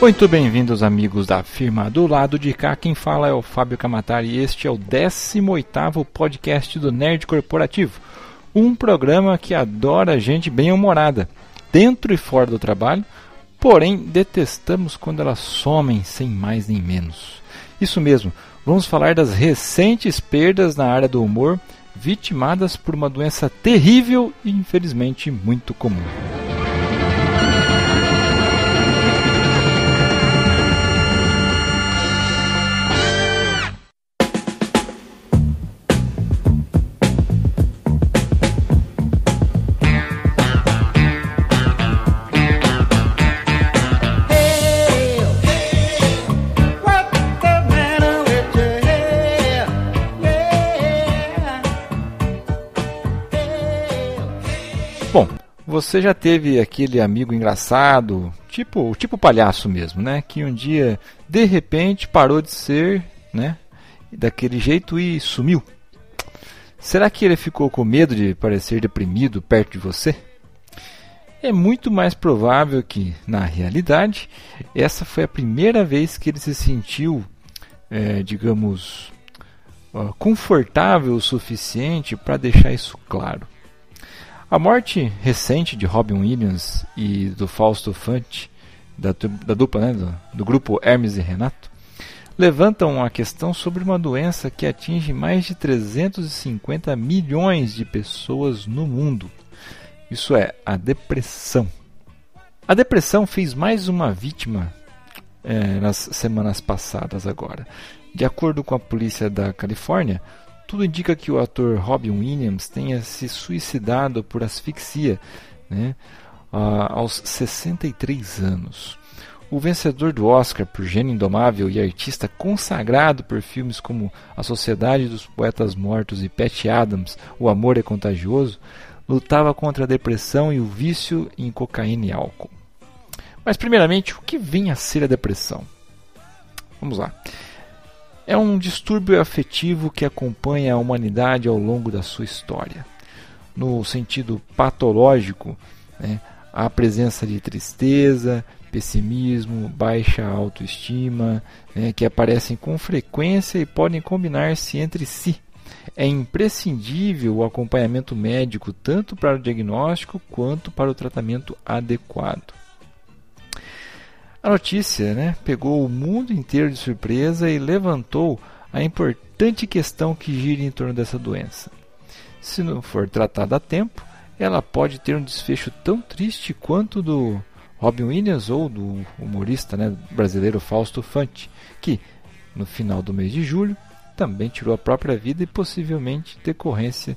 Muito bem-vindos, amigos da firma. Do lado de cá, quem fala é o Fábio Camatari e este é o 18º podcast do Nerd Corporativo. Um programa que adora gente bem-humorada, dentro e fora do trabalho, porém detestamos quando elas somem sem mais nem menos. Isso mesmo, vamos falar das recentes perdas na área do humor, vitimadas por uma doença terrível e infelizmente muito comum. Você já teve aquele amigo engraçado, tipo, tipo palhaço mesmo, né? Que um dia, de repente, parou de ser, né? Daquele jeito e sumiu. Será que ele ficou com medo de parecer deprimido perto de você? É muito mais provável que, na realidade, essa foi a primeira vez que ele se sentiu, é, digamos, confortável o suficiente para deixar isso claro. A morte recente de Robin Williams e do Fausto Fante, da, da dupla, né, do, do grupo Hermes e Renato, levantam a questão sobre uma doença que atinge mais de 350 milhões de pessoas no mundo. Isso é, a depressão. A depressão fez mais uma vítima é, nas semanas passadas agora. De acordo com a polícia da Califórnia, tudo indica que o ator Robin Williams tenha se suicidado por asfixia né, aos 63 anos. O vencedor do Oscar por Gênio Indomável e artista consagrado por filmes como A Sociedade dos Poetas Mortos e Pat Adams, O Amor é Contagioso, lutava contra a depressão e o vício em cocaína e álcool. Mas, primeiramente, o que vem a ser a depressão? Vamos lá é um distúrbio afetivo que acompanha a humanidade ao longo da sua história. No sentido patológico, né, a presença de tristeza, pessimismo, baixa autoestima, né, que aparecem com frequência e podem combinar-se entre si. É imprescindível o acompanhamento médico tanto para o diagnóstico quanto para o tratamento adequado. A notícia né, pegou o mundo inteiro de surpresa e levantou a importante questão que gira em torno dessa doença. Se não for tratada a tempo, ela pode ter um desfecho tão triste quanto do Robin Williams ou do humorista né, brasileiro Fausto Fante, que no final do mês de julho também tirou a própria vida e possivelmente decorrência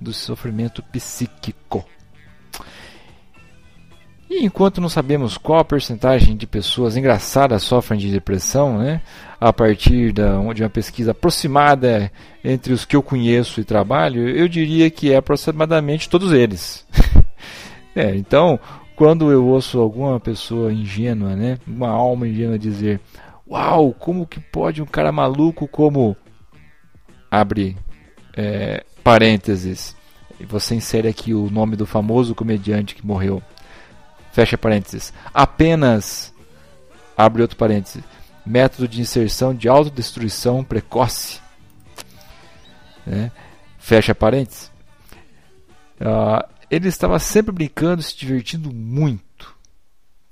do sofrimento psíquico. E enquanto não sabemos qual a porcentagem de pessoas engraçadas sofrem de depressão, né, a partir da, de uma pesquisa aproximada entre os que eu conheço e trabalho, eu diria que é aproximadamente todos eles. é, então, quando eu ouço alguma pessoa ingênua, né, uma alma ingênua dizer: Uau, como que pode um cara maluco como. abre é, parênteses, você insere aqui o nome do famoso comediante que morreu fecha parênteses, apenas, abre outro parênteses, método de inserção de autodestruição precoce, né? fecha parênteses. Uh, ele estava sempre brincando, se divertindo muito.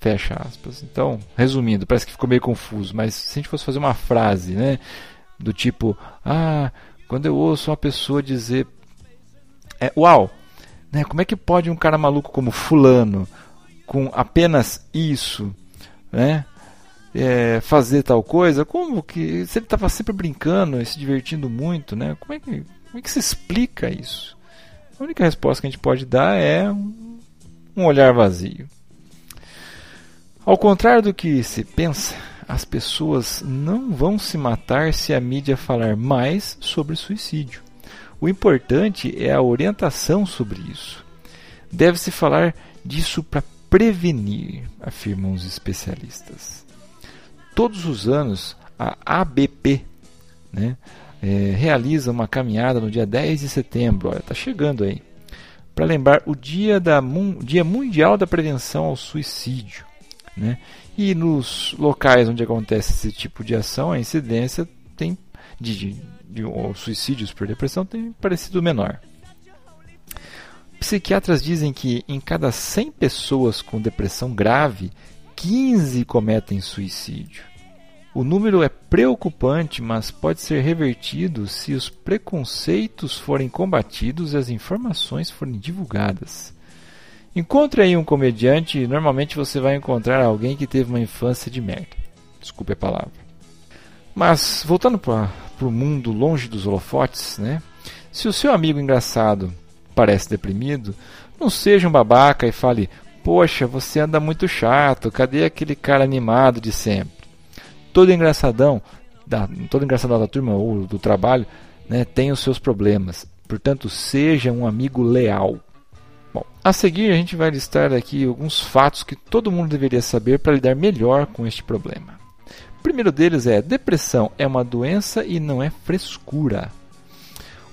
Fecha aspas. Então, resumindo, parece que ficou meio confuso, mas se a gente fosse fazer uma frase, né, do tipo, ah, quando eu ouço uma pessoa dizer, é, uau, né, como é que pode um cara maluco como fulano com apenas isso, né? É, fazer tal coisa, como que se ele estava sempre brincando e se divertindo muito, né? Como é que como é que se explica isso? A única resposta que a gente pode dar é um, um olhar vazio. Ao contrário do que se pensa, as pessoas não vão se matar se a mídia falar mais sobre suicídio. O importante é a orientação sobre isso. Deve-se falar disso para prevenir, afirmam os especialistas. Todos os anos, a ABP né, é, realiza uma caminhada no dia 10 de setembro, está chegando aí, para lembrar o dia, da, dia Mundial da Prevenção ao Suicídio. Né? E nos locais onde acontece esse tipo de ação, a incidência tem de, de, de suicídios por depressão tem parecido menor. Psiquiatras dizem que em cada 100 pessoas com depressão grave, 15 cometem suicídio. O número é preocupante, mas pode ser revertido se os preconceitos forem combatidos e as informações forem divulgadas. Encontre aí um comediante e normalmente você vai encontrar alguém que teve uma infância de merda. Desculpe a palavra. Mas, voltando para o mundo longe dos holofotes, né? Se o seu amigo engraçado parece deprimido, não seja um babaca e fale: Poxa, você anda muito chato, cadê aquele cara animado de sempre? Todo engraçadão, da, todo engraçadão da turma ou do trabalho, né, tem os seus problemas. Portanto, seja um amigo leal. Bom, a seguir a gente vai listar aqui alguns fatos que todo mundo deveria saber para lidar melhor com este problema. O primeiro deles é: depressão é uma doença e não é frescura.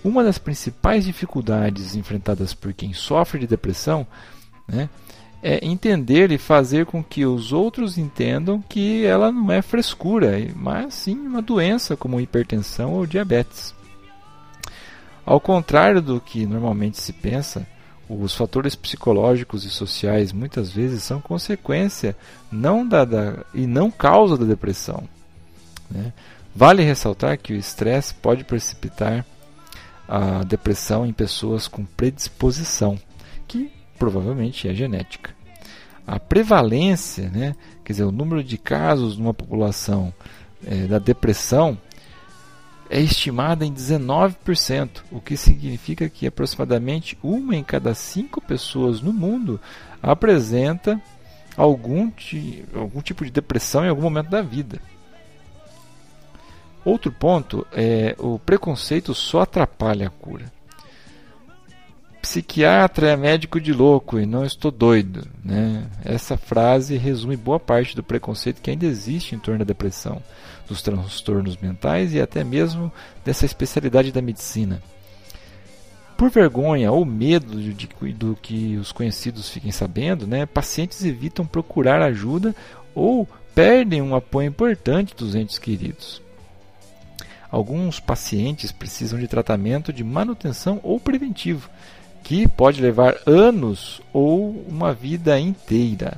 Uma das principais dificuldades enfrentadas por quem sofre de depressão né, é entender e fazer com que os outros entendam que ela não é frescura, mas sim uma doença como hipertensão ou diabetes. Ao contrário do que normalmente se pensa, os fatores psicológicos e sociais muitas vezes são consequência não da, da e não causa da depressão. Né? Vale ressaltar que o estresse pode precipitar a depressão em pessoas com predisposição, que provavelmente é genética. A prevalência, né, quer dizer, o número de casos numa população é, da depressão é estimada em 19%, o que significa que aproximadamente uma em cada cinco pessoas no mundo apresenta algum, algum tipo de depressão em algum momento da vida. Outro ponto é o preconceito só atrapalha a cura. Psiquiatra é médico de louco e não estou doido. Né? Essa frase resume boa parte do preconceito que ainda existe em torno da depressão dos transtornos mentais e até mesmo dessa especialidade da medicina. Por vergonha ou medo de, de, do que os conhecidos fiquem sabendo, né, pacientes evitam procurar ajuda ou perdem um apoio importante dos entes queridos. Alguns pacientes precisam de tratamento de manutenção ou preventivo, que pode levar anos ou uma vida inteira.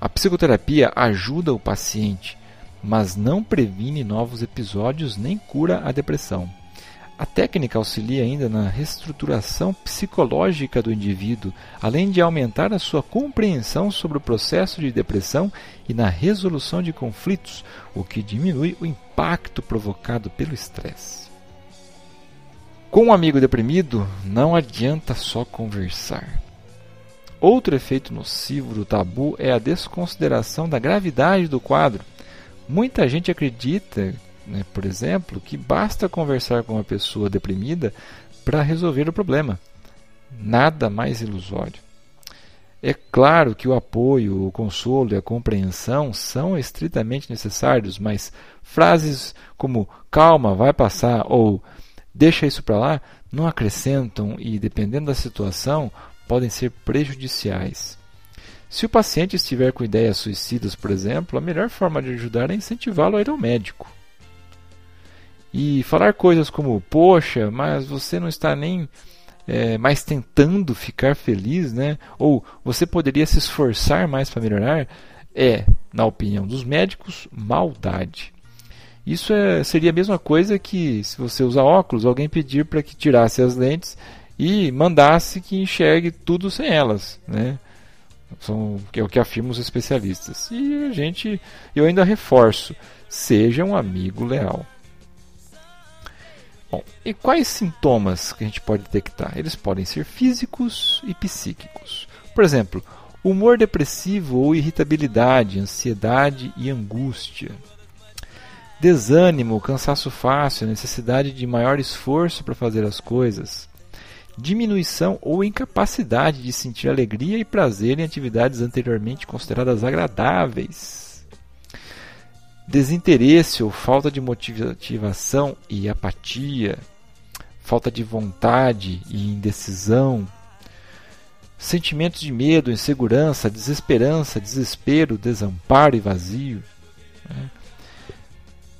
A psicoterapia ajuda o paciente mas não previne novos episódios nem cura a depressão. A técnica auxilia ainda na reestruturação psicológica do indivíduo, além de aumentar a sua compreensão sobre o processo de depressão e na resolução de conflitos, o que diminui o impacto provocado pelo estresse. Com um amigo deprimido, não adianta só conversar. Outro efeito nocivo do tabu é a desconsideração da gravidade do quadro. Muita gente acredita, né, por exemplo, que basta conversar com uma pessoa deprimida para resolver o problema. Nada mais ilusório. É claro que o apoio, o consolo e a compreensão são estritamente necessários, mas frases como calma, vai passar ou deixa isso para lá não acrescentam e, dependendo da situação, podem ser prejudiciais. Se o paciente estiver com ideias suicidas, por exemplo, a melhor forma de ajudar é incentivá-lo a ir ao médico. E falar coisas como: Poxa, mas você não está nem é, mais tentando ficar feliz, né? Ou você poderia se esforçar mais para melhorar, é, na opinião dos médicos, maldade. Isso é, seria a mesma coisa que se você usar óculos, alguém pedir para que tirasse as lentes e mandasse que enxergue tudo sem elas, né? São, é o que afirmam os especialistas. E a gente, eu ainda reforço, seja um amigo leal. Bom, e quais sintomas que a gente pode detectar? Eles podem ser físicos e psíquicos. Por exemplo, humor depressivo ou irritabilidade, ansiedade e angústia. Desânimo, cansaço fácil, necessidade de maior esforço para fazer as coisas diminuição ou incapacidade de sentir alegria e prazer em atividades anteriormente consideradas agradáveis. Desinteresse ou falta de motivação e apatia, falta de vontade e indecisão, sentimentos de medo, insegurança, desesperança, desespero, desamparo e vazio. Né?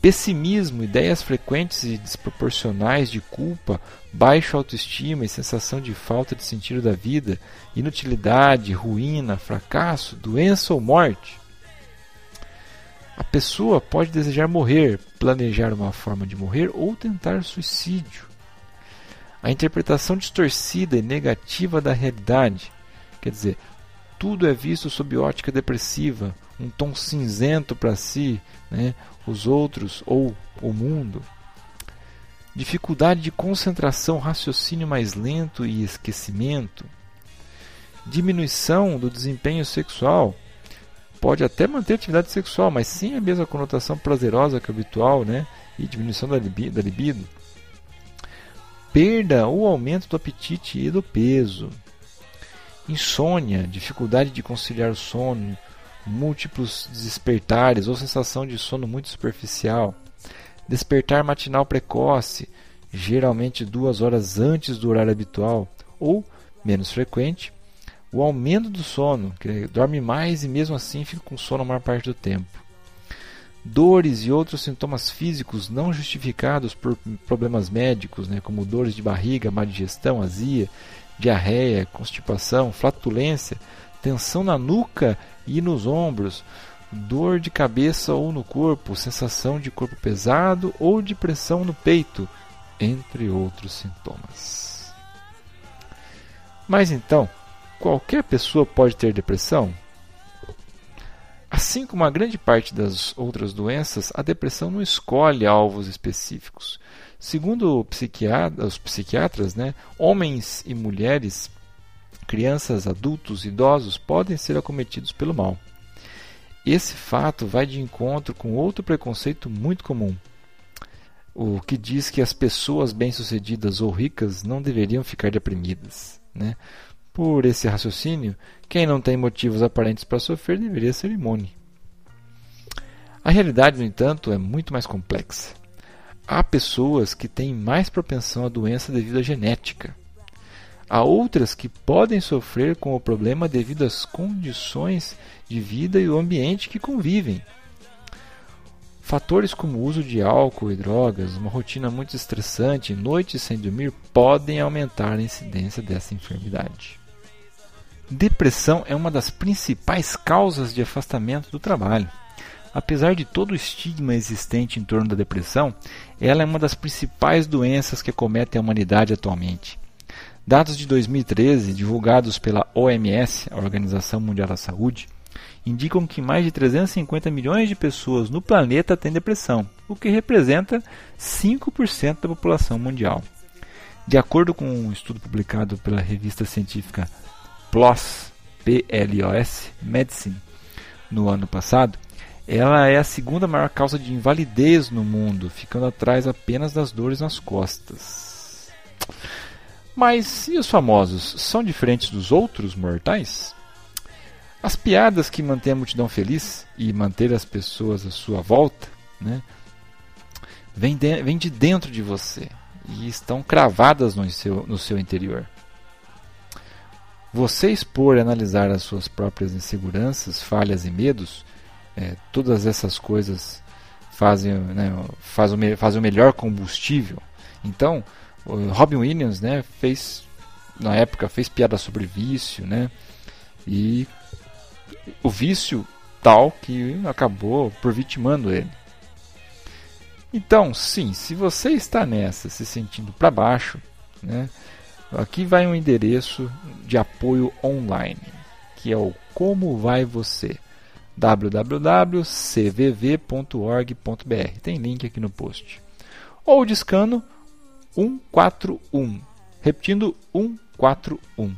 Pessimismo, ideias frequentes e desproporcionais de culpa, baixa autoestima e sensação de falta de sentido da vida, inutilidade, ruína, fracasso, doença ou morte. A pessoa pode desejar morrer, planejar uma forma de morrer ou tentar suicídio. A interpretação distorcida e negativa da realidade, quer dizer, tudo é visto sob ótica depressiva, um tom cinzento para si, né, os outros ou o mundo. Dificuldade de concentração, raciocínio mais lento e esquecimento. Diminuição do desempenho sexual. Pode até manter atividade sexual, mas sem a mesma conotação prazerosa que o habitual, né? E diminuição da libido. Da libido. Perda ou aumento do apetite e do peso. Insônia, dificuldade de conciliar o sono, múltiplos despertares ou sensação de sono muito superficial, despertar matinal precoce, geralmente duas horas antes do horário habitual, ou, menos frequente, o aumento do sono, que dorme mais e mesmo assim fica com sono a maior parte do tempo. Dores e outros sintomas físicos não justificados por problemas médicos, né, como dores de barriga, má digestão, azia, diarreia, constipação, flatulência, tensão na nuca e nos ombros, dor de cabeça ou no corpo, sensação de corpo pesado ou de pressão no peito, entre outros sintomas. Mas então, qualquer pessoa pode ter depressão? Assim como a grande parte das outras doenças, a depressão não escolhe alvos específicos. Segundo psiquiatra, os psiquiatras, né, homens e mulheres crianças, adultos, idosos podem ser acometidos pelo mal. Esse fato vai de encontro com outro preconceito muito comum, o que diz que as pessoas bem-sucedidas ou ricas não deveriam ficar deprimidas. Né? Por esse raciocínio, quem não tem motivos aparentes para sofrer deveria ser imune. A realidade, no entanto, é muito mais complexa. Há pessoas que têm mais propensão à doença devido à genética. Há outras que podem sofrer com o problema devido às condições de vida e o ambiente que convivem. Fatores como o uso de álcool e drogas, uma rotina muito estressante, noites sem dormir, podem aumentar a incidência dessa enfermidade. Depressão é uma das principais causas de afastamento do trabalho. Apesar de todo o estigma existente em torno da depressão, ela é uma das principais doenças que acometem a humanidade atualmente. Dados de 2013, divulgados pela OMS, a Organização Mundial da Saúde, indicam que mais de 350 milhões de pessoas no planeta têm depressão, o que representa 5% da população mundial. De acordo com um estudo publicado pela revista científica PLOS, PLOS Medicine, no ano passado, ela é a segunda maior causa de invalidez no mundo, ficando atrás apenas das dores nas costas. Mas e os famosos são diferentes dos outros mortais? As piadas que mantêm a multidão feliz e manter as pessoas à sua volta, né, vêm de, vem de dentro de você e estão cravadas no seu, no seu interior. Você expor e analisar as suas próprias inseguranças, falhas e medos, é, todas essas coisas fazem, né, faz, o, o melhor combustível. Então, Robin Williams, né, fez na época fez piada sobre vício, né? E o vício tal que acabou por vitimando ele. Então, sim, se você está nessa, se sentindo para baixo, né? Aqui vai um endereço de apoio online, que é o Como Vai Você www.cvv.org.br. Tem link aqui no post. Ou discando 141. Repetindo 141.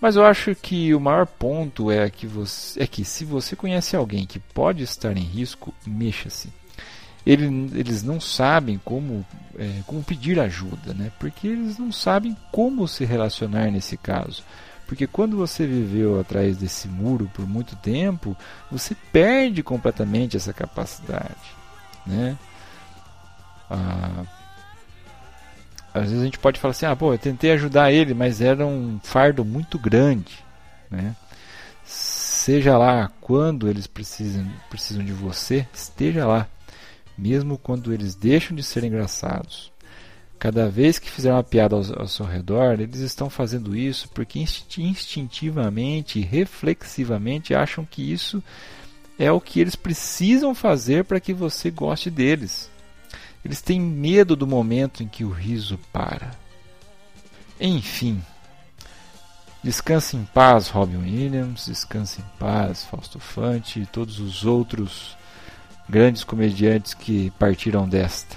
Mas eu acho que o maior ponto é que, você, é que se você conhece alguém que pode estar em risco, mexa-se. Ele, eles não sabem como, é, como pedir ajuda, né? porque eles não sabem como se relacionar nesse caso. Porque quando você viveu atrás desse muro por muito tempo, você perde completamente essa capacidade. Né? Ah, às vezes a gente pode falar assim, ah, pô, eu tentei ajudar ele, mas era um fardo muito grande, né? Seja lá quando eles precisam, precisam de você, esteja lá, mesmo quando eles deixam de ser engraçados. Cada vez que fizer uma piada ao, ao seu redor, eles estão fazendo isso porque instintivamente, reflexivamente acham que isso é o que eles precisam fazer para que você goste deles. Eles têm medo do momento em que o riso para. Enfim. Descanse em paz, Robin Williams, descanse em paz, Fausto Fante e todos os outros grandes comediantes que partiram desta.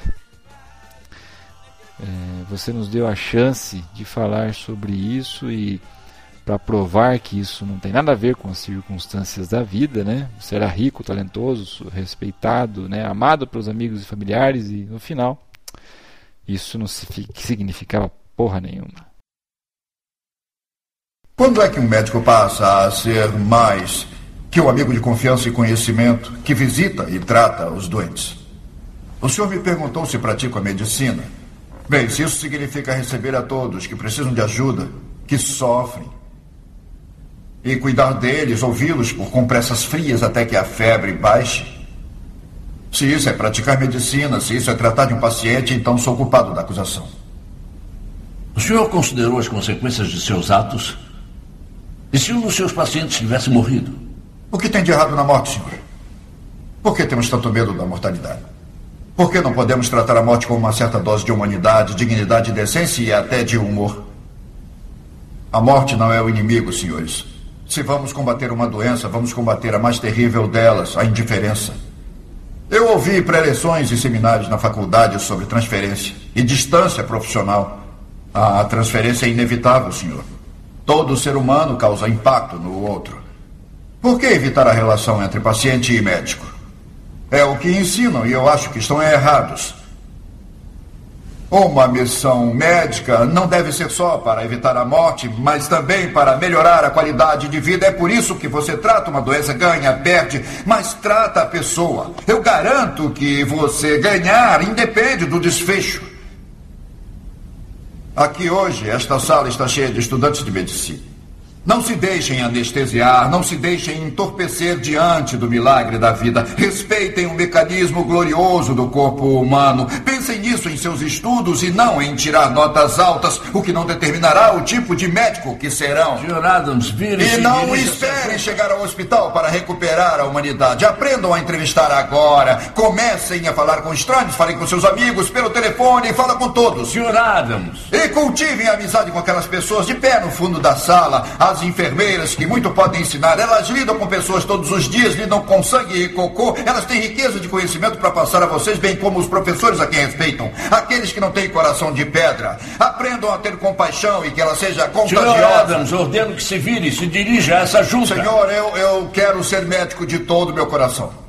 É, você nos deu a chance de falar sobre isso e para provar que isso não tem nada a ver com as circunstâncias da vida, né? Você era rico, talentoso, respeitado, né? amado pelos amigos e familiares e no final isso não significava porra nenhuma. Quando é que um médico passa a ser mais que um amigo de confiança e conhecimento que visita e trata os doentes? O senhor me perguntou se pratico a medicina. Bem, se isso significa receber a todos que precisam de ajuda, que sofrem, e cuidar deles, ouvi-los por compressas frias até que a febre baixe. Se isso é praticar medicina, se isso é tratar de um paciente, então sou culpado da acusação. O senhor considerou as consequências de seus atos? E se um dos seus pacientes tivesse morrido? O que tem de errado na morte, senhor? Por que temos tanto medo da mortalidade? Por que não podemos tratar a morte com uma certa dose de humanidade, dignidade, decência e até de humor? A morte não é o inimigo, senhores. Se vamos combater uma doença, vamos combater a mais terrível delas, a indiferença. Eu ouvi preleções e seminários na faculdade sobre transferência e distância profissional. A transferência é inevitável, senhor. Todo ser humano causa impacto no outro. Por que evitar a relação entre paciente e médico? É o que ensinam e eu acho que estão errados. Uma missão médica não deve ser só para evitar a morte, mas também para melhorar a qualidade de vida. É por isso que você trata uma doença, ganha, perde, mas trata a pessoa. Eu garanto que você ganhar independe do desfecho. Aqui hoje, esta sala está cheia de estudantes de medicina. Não se deixem anestesiar, não se deixem entorpecer diante do milagre da vida. Respeitem o mecanismo glorioso do corpo humano. Pensem nisso em seus estudos e não em tirar notas altas, o que não determinará o tipo de médico que serão. E não esperem chegar ao hospital para recuperar a humanidade. Aprendam a entrevistar agora. Comecem a falar com estranhos, falem com seus amigos pelo telefone, fala com todos. Sr. Adams. E cultivem a amizade com aquelas pessoas de pé no fundo da sala as enfermeiras, que muito podem ensinar, elas lidam com pessoas todos os dias, lidam com sangue e cocô, elas têm riqueza de conhecimento para passar a vocês, bem como os professores a quem respeitam. Aqueles que não têm coração de pedra, aprendam a ter compaixão e que ela seja contagiosa. Senhor Adams, ordeno que se vire e se dirija a essa junta. Senhor, eu, eu quero ser médico de todo o meu coração.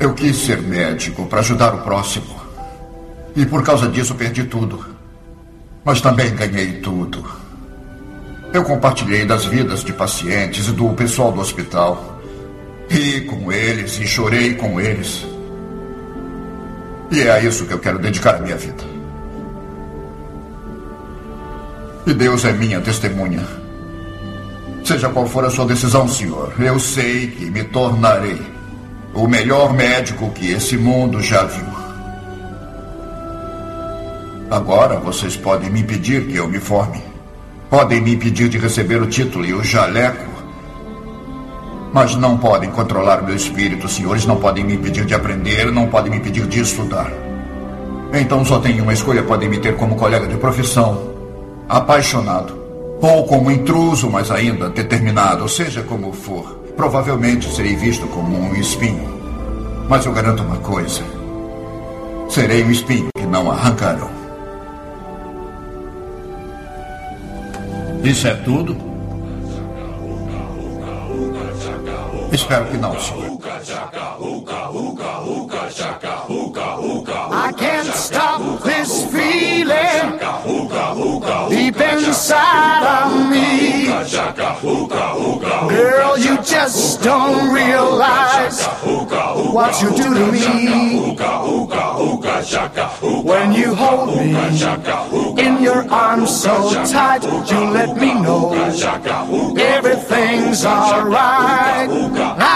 Eu quis ser médico para ajudar o próximo. E por causa disso perdi tudo. Mas também ganhei tudo. Eu compartilhei das vidas de pacientes e do pessoal do hospital. Ri com eles e chorei com eles. E é a isso que eu quero dedicar a minha vida. E Deus é minha testemunha. Seja qual for a sua decisão, senhor, eu sei que me tornarei o melhor médico que esse mundo já viu. Agora vocês podem me impedir que eu me forme. Podem me impedir de receber o título e o jaleco. Mas não podem controlar meu espírito, senhores. Não podem me impedir de aprender, não podem me impedir de estudar. Então só tenho uma escolha: podem me ter como colega de profissão, apaixonado, ou como intruso, mas ainda determinado, seja como for. Provavelmente serei visto como um espinho. Mas eu garanto uma coisa: serei um espinho que não arrancarão. Isso é tudo? Espero que não, senhor. I can't stop this feeling deep inside just don't realize what you do to me. When you hold me in your arms so tight, you let me know everything's alright. I'm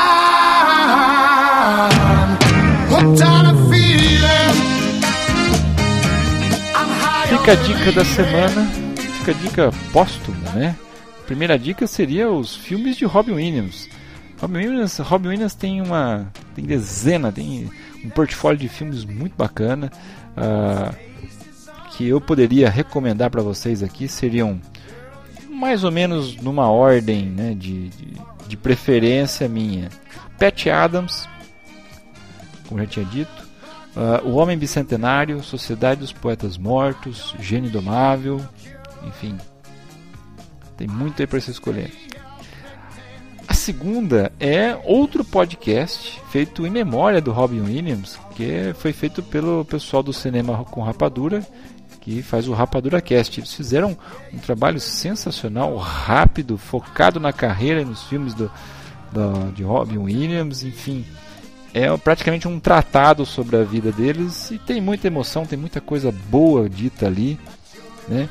hooked on a feeling. Fica a dica da semana, fica a dica póstuma, né? A primeira dica seria os filmes de Robin Williams. Robin Williams, Robin Williams tem uma tem dezena, tem um portfólio de filmes muito bacana ah, que eu poderia recomendar para vocês aqui seriam mais ou menos numa ordem né, de, de, de preferência minha. Pat Adams, como já tinha dito, ah, O Homem Bicentenário, Sociedade dos Poetas Mortos, Gênio Domável, enfim, tem muito aí para você escolher. A segunda é outro podcast feito em memória do Robin Williams, que foi feito pelo pessoal do Cinema com Rapadura, que faz o Rapadura Cast. Eles fizeram um trabalho sensacional, rápido, focado na carreira e nos filmes do, do- de Robin Williams, enfim. É praticamente um tratado sobre a vida deles e tem muita emoção, tem muita coisa boa dita ali, né?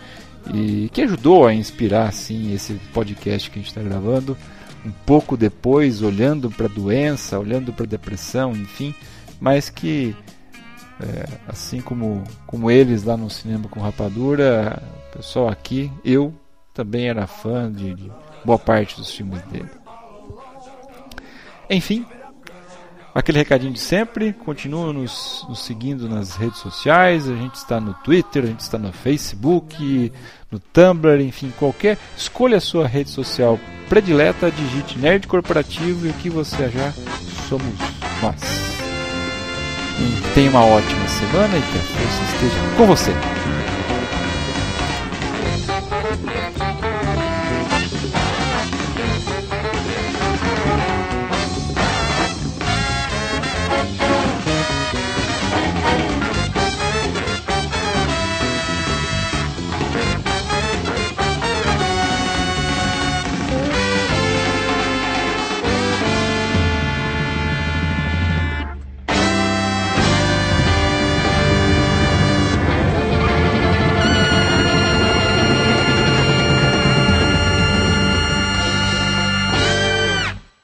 E que ajudou a inspirar assim esse podcast que a gente está gravando um pouco depois, olhando para a doença, olhando para a depressão, enfim, mas que é, assim como, como eles lá no cinema com rapadura, o pessoal aqui, eu também era fã de, de boa parte dos filmes dele. Enfim, aquele recadinho de sempre, continua nos, nos seguindo nas redes sociais, a gente está no Twitter, a gente está no Facebook, no Tumblr, enfim, qualquer. Escolha a sua rede social predileta, digite Nerd Corporativo e o que você achar, somos nós. E tenha uma ótima semana e que a força esteja com você.